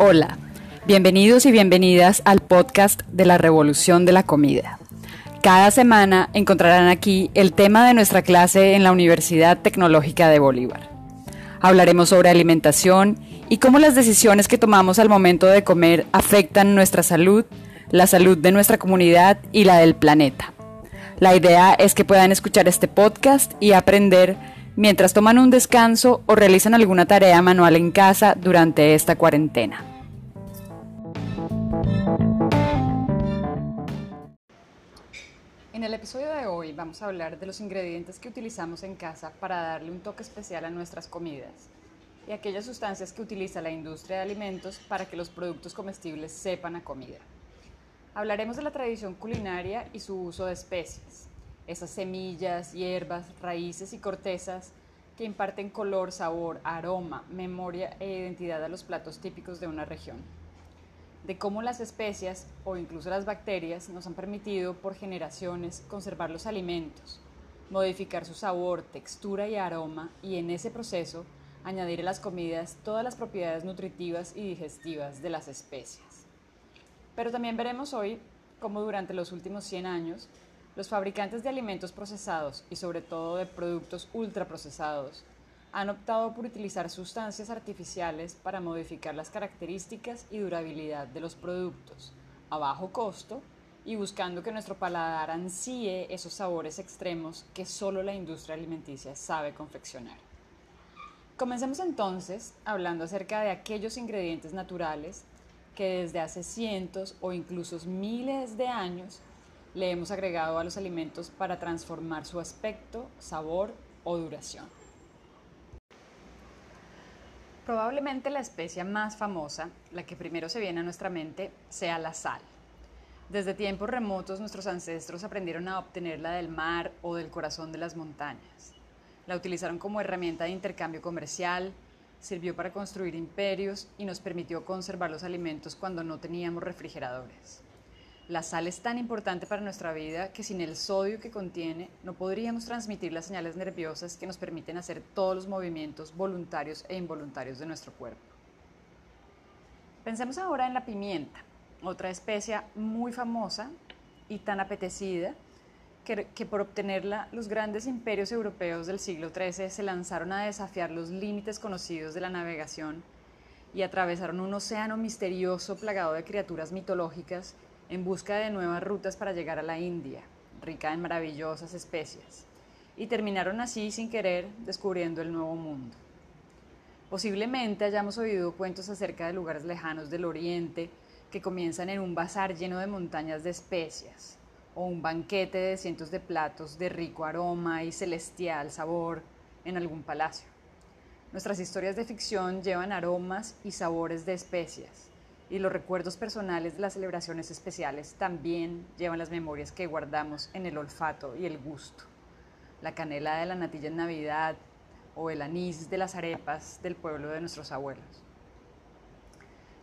Hola, bienvenidos y bienvenidas al podcast de la Revolución de la Comida. Cada semana encontrarán aquí el tema de nuestra clase en la Universidad Tecnológica de Bolívar. Hablaremos sobre alimentación y cómo las decisiones que tomamos al momento de comer afectan nuestra salud, la salud de nuestra comunidad y la del planeta. La idea es que puedan escuchar este podcast y aprender mientras toman un descanso o realizan alguna tarea manual en casa durante esta cuarentena. En el episodio de hoy vamos a hablar de los ingredientes que utilizamos en casa para darle un toque especial a nuestras comidas y aquellas sustancias que utiliza la industria de alimentos para que los productos comestibles sepan a comida. Hablaremos de la tradición culinaria y su uso de especies, esas semillas, hierbas, raíces y cortezas que imparten color, sabor, aroma, memoria e identidad a los platos típicos de una región. De cómo las especias o incluso las bacterias nos han permitido por generaciones conservar los alimentos, modificar su sabor, textura y aroma y en ese proceso añadir a las comidas todas las propiedades nutritivas y digestivas de las especias. Pero también veremos hoy cómo durante los últimos 100 años los fabricantes de alimentos procesados y sobre todo de productos ultraprocesados han optado por utilizar sustancias artificiales para modificar las características y durabilidad de los productos a bajo costo y buscando que nuestro paladar ansíe esos sabores extremos que solo la industria alimenticia sabe confeccionar. Comencemos entonces hablando acerca de aquellos ingredientes naturales que desde hace cientos o incluso miles de años le hemos agregado a los alimentos para transformar su aspecto, sabor o duración. Probablemente la especia más famosa, la que primero se viene a nuestra mente, sea la sal. Desde tiempos remotos nuestros ancestros aprendieron a obtenerla del mar o del corazón de las montañas. La utilizaron como herramienta de intercambio comercial, sirvió para construir imperios y nos permitió conservar los alimentos cuando no teníamos refrigeradores. La sal es tan importante para nuestra vida que sin el sodio que contiene no podríamos transmitir las señales nerviosas que nos permiten hacer todos los movimientos voluntarios e involuntarios de nuestro cuerpo. Pensemos ahora en la pimienta, otra especia muy famosa y tan apetecida que, que, por obtenerla los grandes imperios europeos del siglo XIII se lanzaron a desafiar los límites conocidos de la navegación y atravesaron un océano misterioso plagado de criaturas mitológicas en busca de nuevas rutas para llegar a la India, rica en maravillosas especias, y terminaron así sin querer descubriendo el nuevo mundo. Posiblemente hayamos oído cuentos acerca de lugares lejanos del oriente que comienzan en un bazar lleno de montañas de especias, o un banquete de cientos de platos de rico aroma y celestial sabor en algún palacio. Nuestras historias de ficción llevan aromas y sabores de especias, y los recuerdos personales de las celebraciones especiales también llevan las memorias que guardamos en el olfato y el gusto. La canela de la natilla en Navidad o el anís de las arepas del pueblo de nuestros abuelos.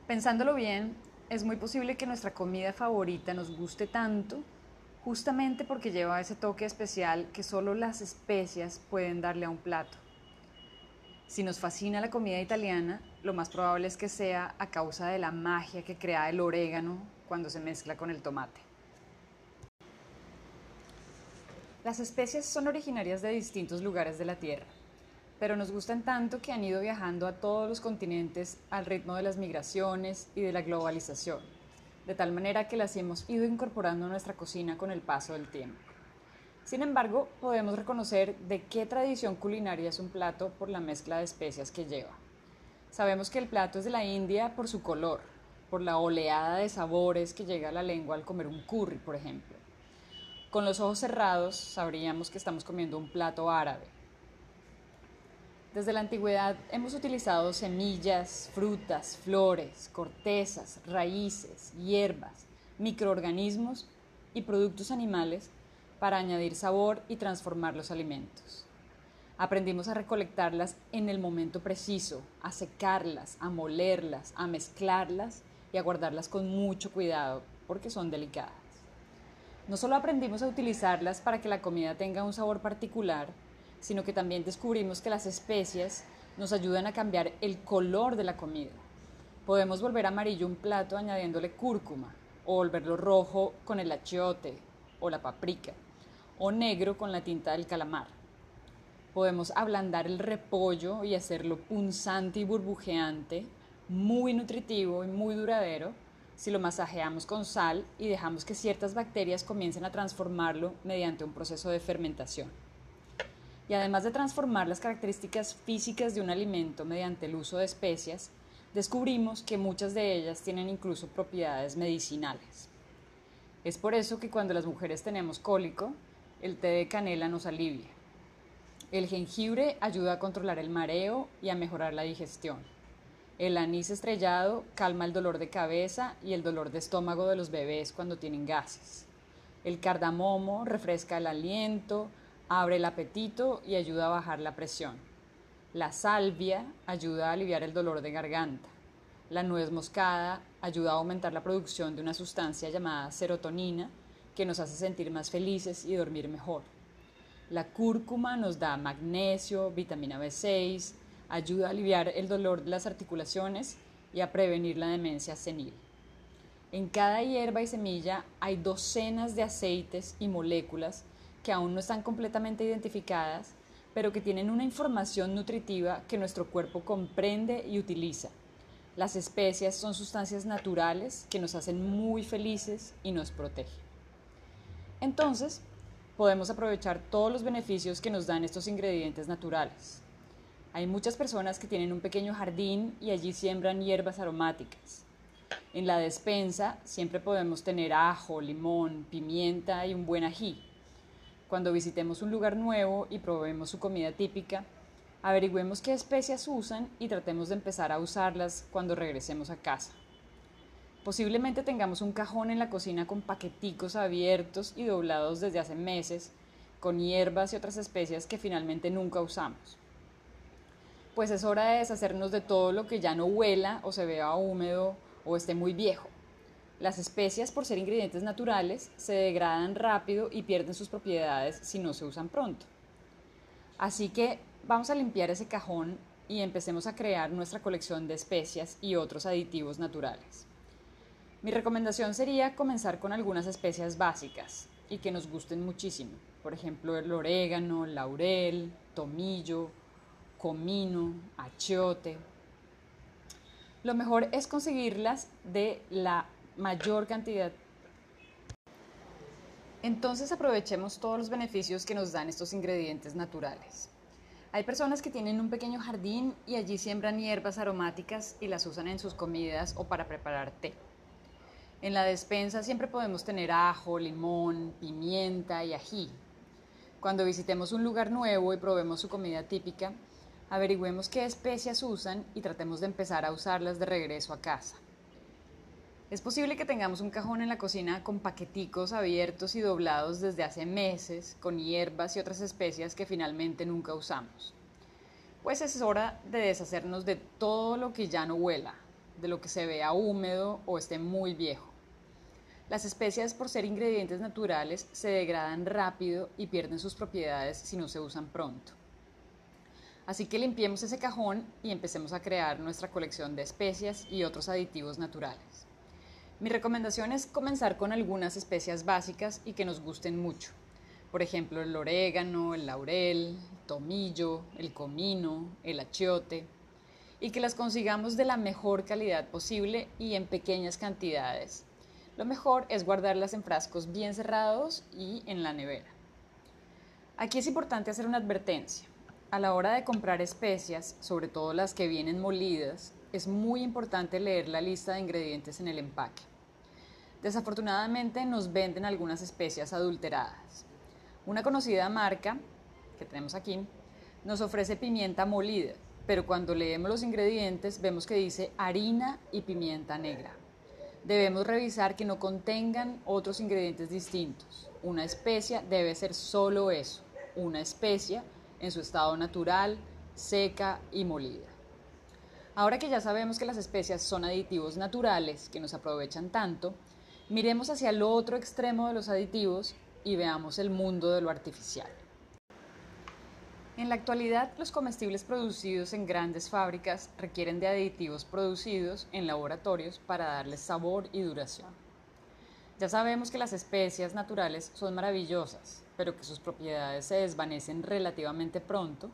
Pensándolo bien, es muy posible que nuestra comida favorita nos guste tanto justamente porque lleva ese toque especial que solo las especias pueden darle a un plato. Si nos fascina la comida italiana, lo más probable es que sea a causa de la magia que crea el orégano cuando se mezcla con el tomate. Las especias son originarias de distintos lugares de la Tierra, pero nos gustan tanto que han ido viajando a todos los continentes al ritmo de las migraciones y de la globalización, de tal manera que las hemos ido incorporando a nuestra cocina con el paso del tiempo. Sin embargo, podemos reconocer de qué tradición culinaria es un plato por la mezcla de especias que lleva. Sabemos que el plato es de la India por su color, por la oleada de sabores que llega a la lengua al comer un curry, por ejemplo. Con los ojos cerrados sabríamos que estamos comiendo un plato árabe. Desde la antigüedad hemos utilizado semillas, frutas, flores, cortezas, raíces, hierbas, microorganismos y productos animales para añadir sabor y transformar los alimentos. Aprendimos a recolectarlas en el momento preciso, a secarlas, a molerlas, a mezclarlas y a guardarlas con mucho cuidado porque son delicadas. No solo aprendimos a utilizarlas para que la comida tenga un sabor particular, sino que también descubrimos que las especias nos ayudan a cambiar el color de la comida. Podemos volver amarillo un plato añadiéndole cúrcuma, o volverlo rojo con el achiote o la paprika, o negro con la tinta del calamar. Podemos ablandar el repollo y hacerlo punzante y burbujeante, muy nutritivo y muy duradero si lo masajeamos con sal y dejamos que ciertas bacterias comiencen a transformarlo mediante un proceso de fermentación. Y además de transformar las características físicas de un alimento mediante el uso de especias, descubrimos que muchas de ellas tienen incluso propiedades medicinales. Es por eso que cuando las mujeres tenemos cólico, el té de canela nos alivia. El jengibre ayuda a controlar el mareo y a mejorar la digestión. El anís estrellado calma el dolor de cabeza y el dolor de estómago de los bebés cuando tienen gases. El cardamomo refresca el aliento, abre el apetito y ayuda a bajar la presión. La salvia ayuda a aliviar el dolor de garganta. La nuez moscada ayuda a aumentar la producción de una sustancia llamada serotonina que nos hace sentir más felices y dormir mejor. La cúrcuma nos da magnesio, vitamina B6, ayuda a aliviar el dolor de las articulaciones y a prevenir la demencia senil. En cada hierba y semilla hay docenas de aceites y moléculas que aún no están completamente identificadas, pero que tienen una información nutritiva que nuestro cuerpo comprende y utiliza. Las especias son sustancias naturales que nos hacen muy felices y nos protegen. Entonces, podemos aprovechar todos los beneficios que nos dan estos ingredientes naturales. Hay muchas personas que tienen un pequeño jardín y allí siembran hierbas aromáticas. En la despensa siempre podemos tener ajo, limón, pimienta y un buen ají. Cuando visitemos un lugar nuevo y probemos su comida típica, averigüemos qué especias usan y tratemos de empezar a usarlas cuando regresemos a casa. Posiblemente tengamos un cajón en la cocina con paqueticos abiertos y doblados desde hace meses, con hierbas y otras especias que finalmente nunca usamos. Pues es hora de deshacernos de todo lo que ya no huela o se vea húmedo o esté muy viejo. Las especias, por ser ingredientes naturales, se degradan rápido y pierden sus propiedades si no se usan pronto. Así que vamos a limpiar ese cajón y empecemos a crear nuestra colección de especias y otros aditivos naturales. Mi recomendación sería comenzar con algunas especias básicas y que nos gusten muchísimo. Por ejemplo, el orégano, laurel, tomillo, comino, achiote. Lo mejor es conseguirlas de la mayor cantidad. Entonces aprovechemos todos los beneficios que nos dan estos ingredientes naturales. Hay personas que tienen un pequeño jardín y allí siembran hierbas aromáticas y las usan en sus comidas o para preparar té. En la despensa siempre podemos tener ajo, limón, pimienta y ají. Cuando visitemos un lugar nuevo y probemos su comida típica, averigüemos qué especias usan y tratemos de empezar a usarlas de regreso a casa. Es posible que tengamos un cajón en la cocina con paqueticos abiertos y doblados desde hace meses, con hierbas y otras especias que finalmente nunca usamos. Pues es hora de deshacernos de todo lo que ya no huela, de lo que se vea húmedo o esté muy viejo. Las especias, por ser ingredientes naturales, se degradan rápido y pierden sus propiedades si no se usan pronto. Así que limpiemos ese cajón y empecemos a crear nuestra colección de especias y otros aditivos naturales. Mi recomendación es comenzar con algunas especias básicas y que nos gusten mucho. Por ejemplo, el orégano, el laurel, el tomillo, el comino, el achiote, y que las consigamos de la mejor calidad posible y en pequeñas cantidades. Lo mejor es guardarlas en frascos bien cerrados y en la nevera. Aquí es importante hacer una advertencia. A la hora de comprar especias, sobre todo las que vienen molidas, es muy importante leer la lista de ingredientes en el empaque. Desafortunadamente nos venden algunas especias adulteradas. Una conocida marca, que tenemos aquí, nos ofrece pimienta molida, pero cuando leemos los ingredientes vemos que dice harina y pimienta negra. Debemos revisar que no contengan otros ingredientes distintos. Una especia debe ser solo eso, una especia en su estado natural, seca y molida. Ahora que ya sabemos que las especias son aditivos naturales que nos aprovechan tanto, miremos hacia el otro extremo de los aditivos y veamos el mundo de lo artificial. En la actualidad, los comestibles producidos en grandes fábricas requieren de aditivos producidos en laboratorios para darles sabor y duración. Ya sabemos que las especias naturales son maravillosas, pero que sus propiedades se desvanecen relativamente pronto,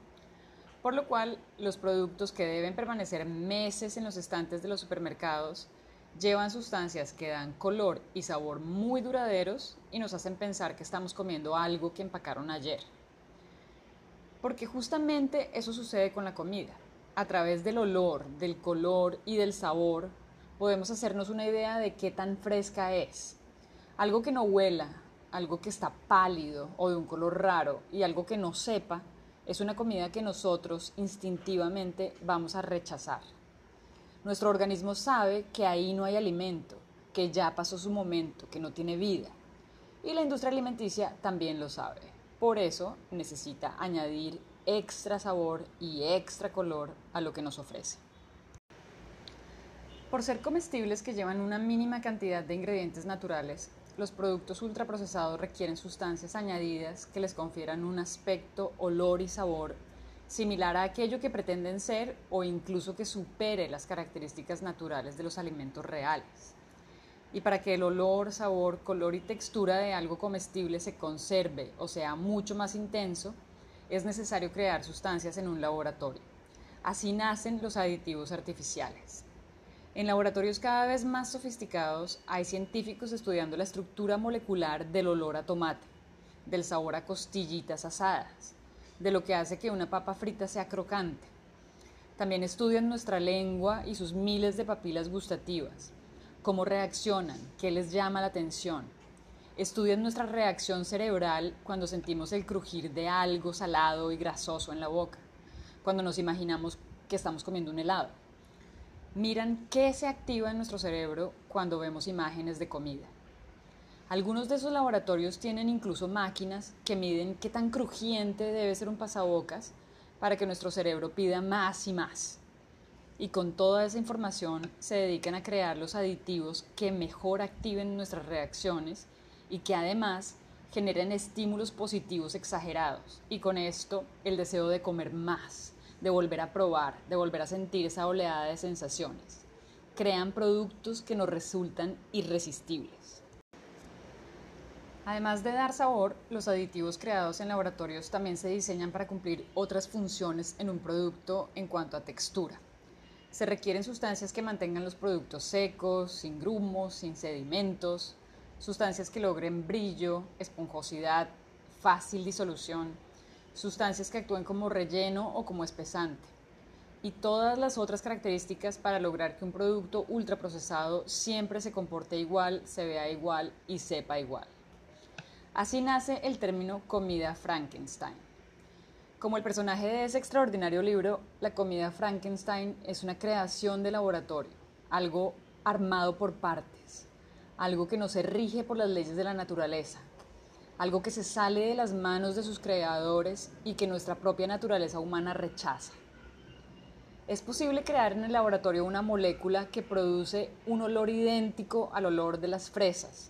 por lo cual los productos que deben permanecer meses en los estantes de los supermercados llevan sustancias que dan color y sabor muy duraderos y nos hacen pensar que estamos comiendo algo que empacaron ayer. Porque justamente eso sucede con la comida. A través del olor, del color y del sabor podemos hacernos una idea de qué tan fresca es. Algo que no huela, algo que está pálido o de un color raro y algo que no sepa es una comida que nosotros instintivamente vamos a rechazar. Nuestro organismo sabe que ahí no hay alimento, que ya pasó su momento, que no tiene vida. Y la industria alimenticia también lo sabe. Por eso necesita añadir extra sabor y extra color a lo que nos ofrece. Por ser comestibles que llevan una mínima cantidad de ingredientes naturales, los productos ultraprocesados requieren sustancias añadidas que les confieran un aspecto, olor y sabor similar a aquello que pretenden ser o incluso que supere las características naturales de los alimentos reales. Y para que el olor, sabor, color y textura de algo comestible se conserve o sea mucho más intenso, es necesario crear sustancias en un laboratorio. Así nacen los aditivos artificiales. En laboratorios cada vez más sofisticados hay científicos estudiando la estructura molecular del olor a tomate, del sabor a costillitas asadas, de lo que hace que una papa frita sea crocante. También estudian nuestra lengua y sus miles de papilas gustativas, cómo reaccionan, qué les llama la atención. Estudian nuestra reacción cerebral cuando sentimos el crujir de algo salado y grasoso en la boca, cuando nos imaginamos que estamos comiendo un helado. Miran qué se activa en nuestro cerebro cuando vemos imágenes de comida. Algunos de esos laboratorios tienen incluso máquinas que miden qué tan crujiente debe ser un pasabocas para que nuestro cerebro pida más y más y con toda esa información se dedican a crear los aditivos que mejor activen nuestras reacciones y que además generen estímulos positivos exagerados y con esto el deseo de comer más, de volver a probar, de volver a sentir esa oleada de sensaciones. Crean productos que nos resultan irresistibles. Además de dar sabor, los aditivos creados en laboratorios también se diseñan para cumplir otras funciones en un producto en cuanto a textura. Se requieren sustancias que mantengan los productos secos, sin grumos, sin sedimentos, sustancias que logren brillo, esponjosidad, fácil disolución, sustancias que actúen como relleno o como espesante, y todas las otras características para lograr que un producto ultraprocesado siempre se comporte igual, se vea igual y sepa igual. Así nace el término comida Frankenstein. Como el personaje de ese extraordinario libro, la comida Frankenstein es una creación de laboratorio, algo armado por partes, algo que no se rige por las leyes de la naturaleza, algo que se sale de las manos de sus creadores y que nuestra propia naturaleza humana rechaza. Es posible crear en el laboratorio una molécula que produce un olor idéntico al olor de las fresas,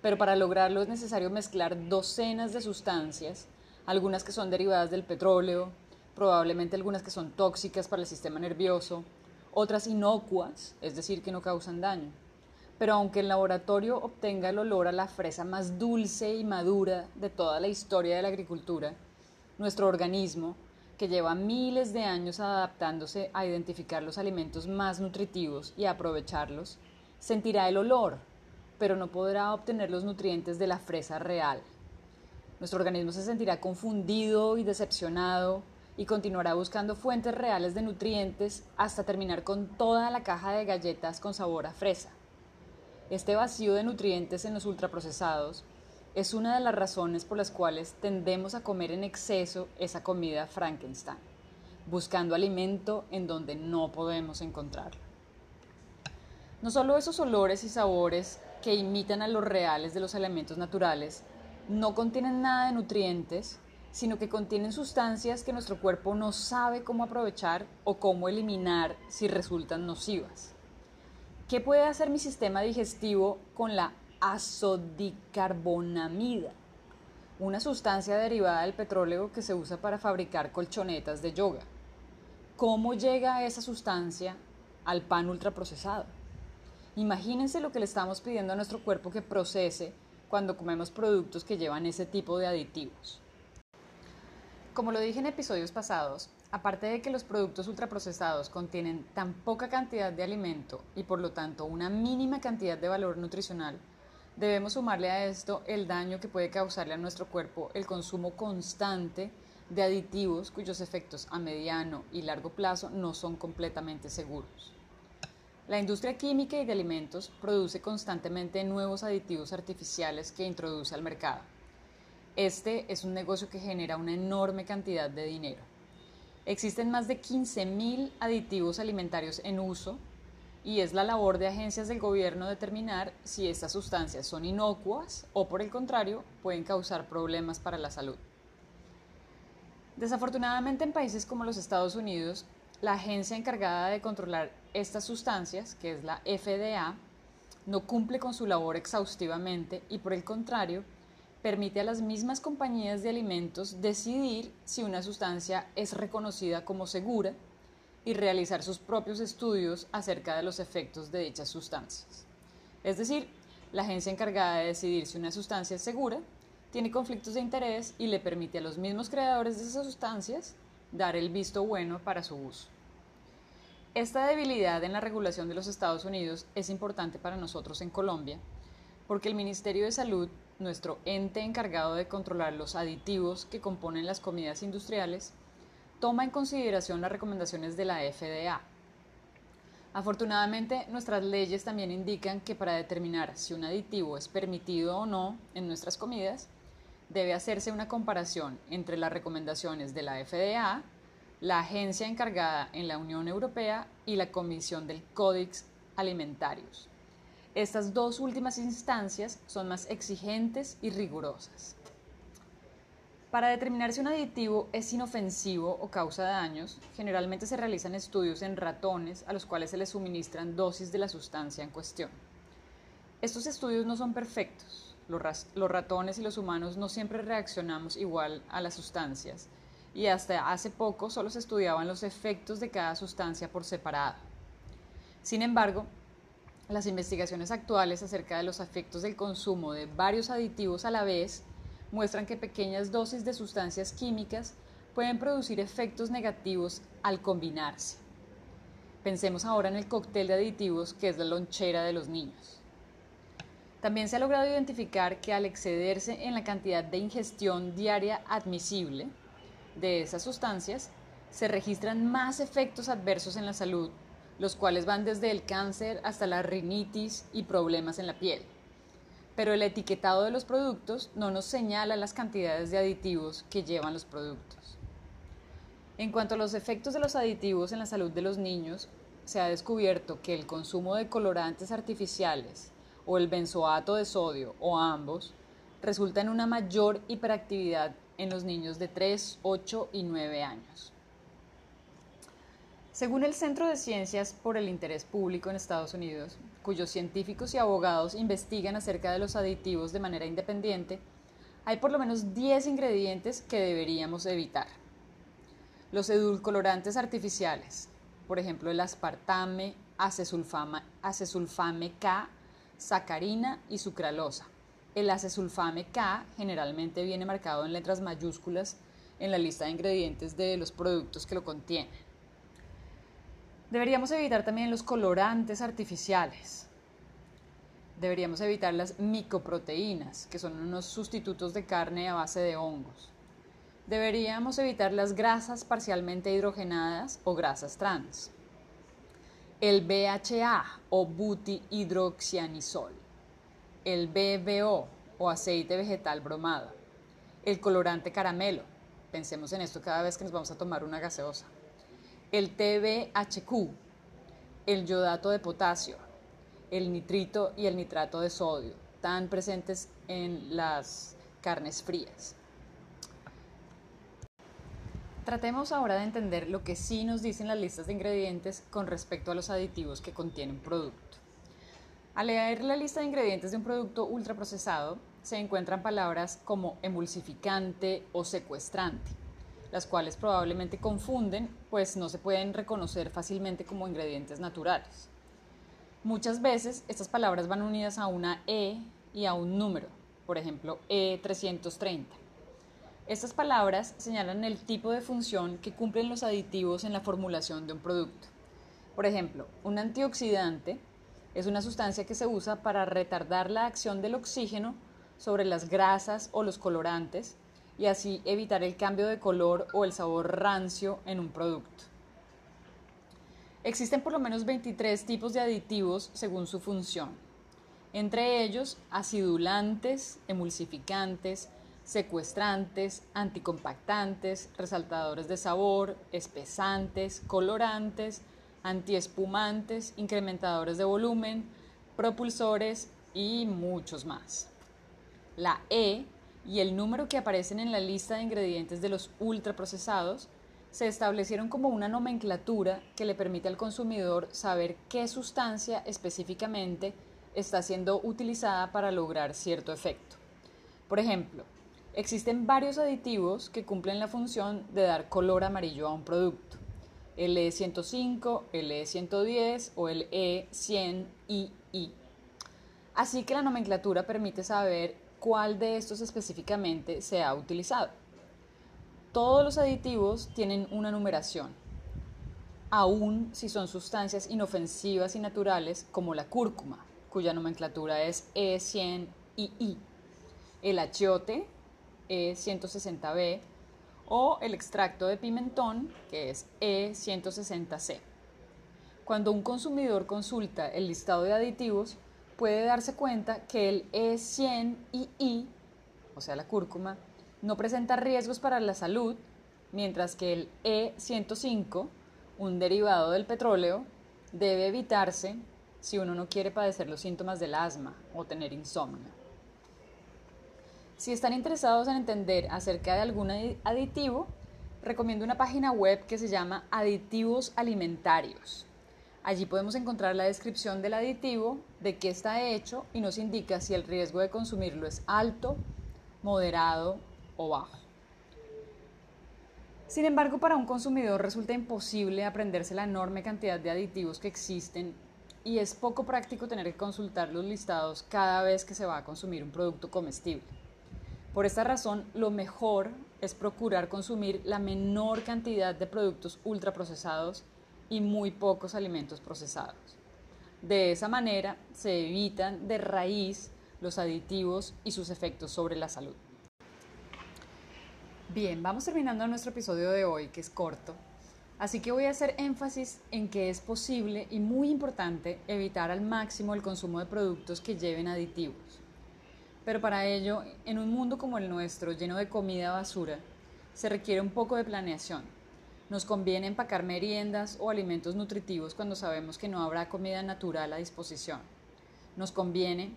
pero para lograrlo es necesario mezclar docenas de sustancias algunas que son derivadas del petróleo, probablemente algunas que son tóxicas para el sistema nervioso, otras inocuas, es decir, que no causan daño. Pero aunque el laboratorio obtenga el olor a la fresa más dulce y madura de toda la historia de la agricultura, nuestro organismo, que lleva miles de años adaptándose a identificar los alimentos más nutritivos y aprovecharlos, sentirá el olor, pero no podrá obtener los nutrientes de la fresa real. Nuestro organismo se sentirá confundido y decepcionado y continuará buscando fuentes reales de nutrientes hasta terminar con toda la caja de galletas con sabor a fresa. Este vacío de nutrientes en los ultraprocesados es una de las razones por las cuales tendemos a comer en exceso esa comida Frankenstein, buscando alimento en donde no podemos encontrarlo. No solo esos olores y sabores que imitan a los reales de los elementos naturales, no contienen nada de nutrientes, sino que contienen sustancias que nuestro cuerpo no sabe cómo aprovechar o cómo eliminar si resultan nocivas. ¿Qué puede hacer mi sistema digestivo con la azodicarbonamida? una sustancia derivada del petróleo que se usa para fabricar colchonetas de yoga. ¿Cómo llega esa sustancia al pan ultraprocesado? Imagínense lo que le estamos pidiendo a nuestro cuerpo que procese cuando comemos productos que llevan ese tipo de aditivos. Como lo dije en episodios pasados, aparte de que los productos ultraprocesados contienen tan poca cantidad de alimento y por lo tanto una mínima cantidad de valor nutricional, debemos sumarle a esto el daño que puede causarle a nuestro cuerpo el consumo constante de aditivos cuyos efectos a mediano y largo plazo no son completamente seguros. La industria química y de alimentos produce constantemente nuevos aditivos artificiales que introduce al mercado. Este es un negocio que genera una enorme cantidad de dinero. Existen más de 15.000 aditivos alimentarios en uso y es la labor de agencias del gobierno determinar si estas sustancias son inocuas o por el contrario pueden causar problemas para la salud. Desafortunadamente en países como los Estados Unidos, la agencia encargada de controlar estas sustancias, que es la FDA, no cumple con su labor exhaustivamente y por el contrario, permite a las mismas compañías de alimentos decidir si una sustancia es reconocida como segura y realizar sus propios estudios acerca de los efectos de dichas sustancias. Es decir, la agencia encargada de decidir si una sustancia es segura tiene conflictos de interés y le permite a los mismos creadores de esas sustancias dar el visto bueno para su uso. Esta debilidad en la regulación de los Estados Unidos es importante para nosotros en Colombia porque el Ministerio de Salud, nuestro ente encargado de controlar los aditivos que componen las comidas industriales, toma en consideración las recomendaciones de la FDA. Afortunadamente, nuestras leyes también indican que para determinar si un aditivo es permitido o no en nuestras comidas, debe hacerse una comparación entre las recomendaciones de la FDA, la agencia encargada en la Unión Europea y la Comisión del Códex Alimentarios. Estas dos últimas instancias son más exigentes y rigurosas. Para determinar si un aditivo es inofensivo o causa daños, generalmente se realizan estudios en ratones a los cuales se les suministran dosis de la sustancia en cuestión. Estos estudios no son perfectos, los, ratones y los humanos no siempre reaccionamos igual a las sustancias y hasta hace poco solo se estudiaban los efectos de cada sustancia por separado. Sin embargo, las investigaciones actuales acerca de los efectos del consumo de varios aditivos a la vez muestran que pequeñas dosis de sustancias químicas pueden producir efectos negativos al combinarse. Pensemos ahora en el cóctel de aditivos que es la lonchera de los niños. También se ha logrado identificar que al excederse en la cantidad de ingestión diaria admisible de esas sustancias, se registran más efectos adversos en la salud, los cuales van desde el cáncer hasta la rinitis y problemas en la piel. Pero el etiquetado de los productos no nos señala las cantidades de aditivos que llevan los productos. En cuanto a los efectos de los aditivos en la salud de los niños, se ha descubierto que el consumo de colorantes artificiales, o el benzoato de sodio o ambos resulta en una mayor hiperactividad en los niños de 3, 8 y 9 años. Según el Centro de Ciencias por el Interés Público en Estados Unidos, cuyos científicos y abogados investigan acerca de los aditivos de manera independiente, hay por lo menos 10 ingredientes que deberíamos evitar. Los edulcorantes artificiales, por ejemplo el aspartame, acesulfame K sacarina y sucralosa. El acesulfame K generalmente viene marcado en letras mayúsculas en la lista de ingredientes de los productos que lo contienen. Deberíamos evitar también los colorantes artificiales. Deberíamos evitar las micoproteínas, que son unos sustitutos de carne a base de hongos. Deberíamos evitar las grasas parcialmente hidrogenadas o grasas trans el BHA o butihidroxianisol, el BBO o aceite vegetal bromado, el colorante caramelo, pensemos en esto cada vez que nos vamos a tomar una gaseosa, el TBHQ, el yodato de potasio, el nitrito y el nitrato de sodio, tan presentes en las carnes frías. Tratemos ahora de entender lo que sí nos dicen las listas de ingredientes con respecto a los aditivos que contiene un producto. Al leer la lista de ingredientes de un producto ultraprocesado, se encuentran palabras como emulsificante o secuestrante, las cuales probablemente confunden, pues no se pueden reconocer fácilmente como ingredientes naturales. Muchas veces estas palabras van unidas a una E y a un número, por ejemplo E330. Estas palabras señalan el tipo de función que cumplen los aditivos en la formulación de un producto. Por ejemplo, un antioxidante es una sustancia que se usa para retardar la acción del oxígeno sobre las grasas o los colorantes y así evitar el cambio de color o el sabor rancio en un producto. Existen por lo menos 23 tipos de aditivos según su función, entre ellos acidulantes, emulsificantes, secuestrantes, anticompactantes, resaltadores de sabor, espesantes, colorantes, antiespumantes, incrementadores de volumen, propulsores y muchos más. La E y el número que aparecen en la lista de ingredientes de los ultraprocesados se establecieron como una nomenclatura que le permite al consumidor saber qué sustancia específicamente está siendo utilizada para lograr cierto efecto. Por ejemplo, existen varios aditivos que cumplen la función de dar color amarillo a un producto el E105, el E110 o el E100II. Así que la nomenclatura permite saber cuál de estos específicamente se ha utilizado. Todos los aditivos tienen una numeración, aun si son sustancias inofensivas y naturales como la cúrcuma, cuya nomenclatura es E100II, el achiote E160B, o el extracto de pimentón, que es E160C. Cuando un consumidor consulta el listado de aditivos, puede darse cuenta que el E100II, o sea la cúrcuma, no presenta riesgos para la salud, mientras que el E105, un derivado del petróleo, debe evitarse si uno no quiere padecer los síntomas del asma o tener insomnio. Si están interesados en entender acerca de algún aditivo, recomiendo una página web que se llama Aditivos Alimentarios. Allí podemos encontrar la descripción del aditivo, de qué está hecho y nos indica si el riesgo de consumirlo es alto, moderado o bajo. Sin embargo, para un consumidor resulta imposible aprenderse la enorme cantidad de aditivos que existen y es poco práctico tener que consultar los listados cada vez que se va a consumir un producto comestible. Por esta razón, lo mejor es procurar consumir la menor cantidad de productos ultraprocesados y muy pocos alimentos procesados. De esa manera se evitan de raíz los aditivos y sus efectos sobre la salud. Bien, vamos terminando nuestro episodio de hoy, que es corto, así que voy a hacer énfasis en que es posible y muy importante evitar al máximo el consumo de productos que lleven aditivos. Pero para ello, en un mundo como el nuestro, lleno de comida basura, se requiere un poco de planeación. Nos conviene empacar meriendas o alimentos nutritivos cuando sabemos que no habrá comida natural a disposición. Nos conviene,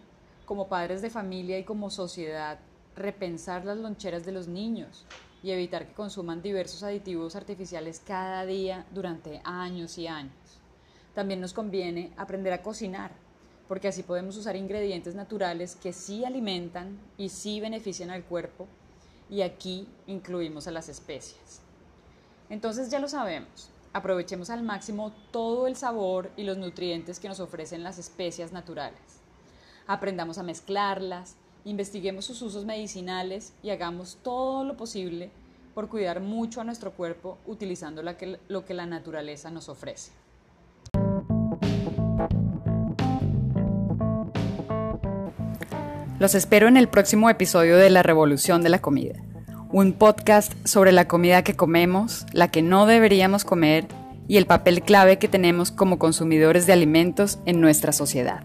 como padres de familia y como sociedad, repensar las loncheras de los niños y evitar que consuman diversos aditivos artificiales cada día durante años y años. También nos conviene aprender a cocinar porque así podemos usar ingredientes naturales que sí alimentan y sí benefician al cuerpo, y aquí incluimos a las especias. Entonces ya lo sabemos, aprovechemos al máximo todo el sabor y los nutrientes que nos ofrecen las especias naturales. Aprendamos a mezclarlas, investiguemos sus usos medicinales y hagamos todo lo posible por cuidar mucho a nuestro cuerpo utilizando lo que la naturaleza nos ofrece. Los espero en el próximo episodio de La Revolución de la Comida, un podcast sobre la comida que comemos, la que no deberíamos comer y el papel clave que tenemos como consumidores de alimentos en nuestra sociedad.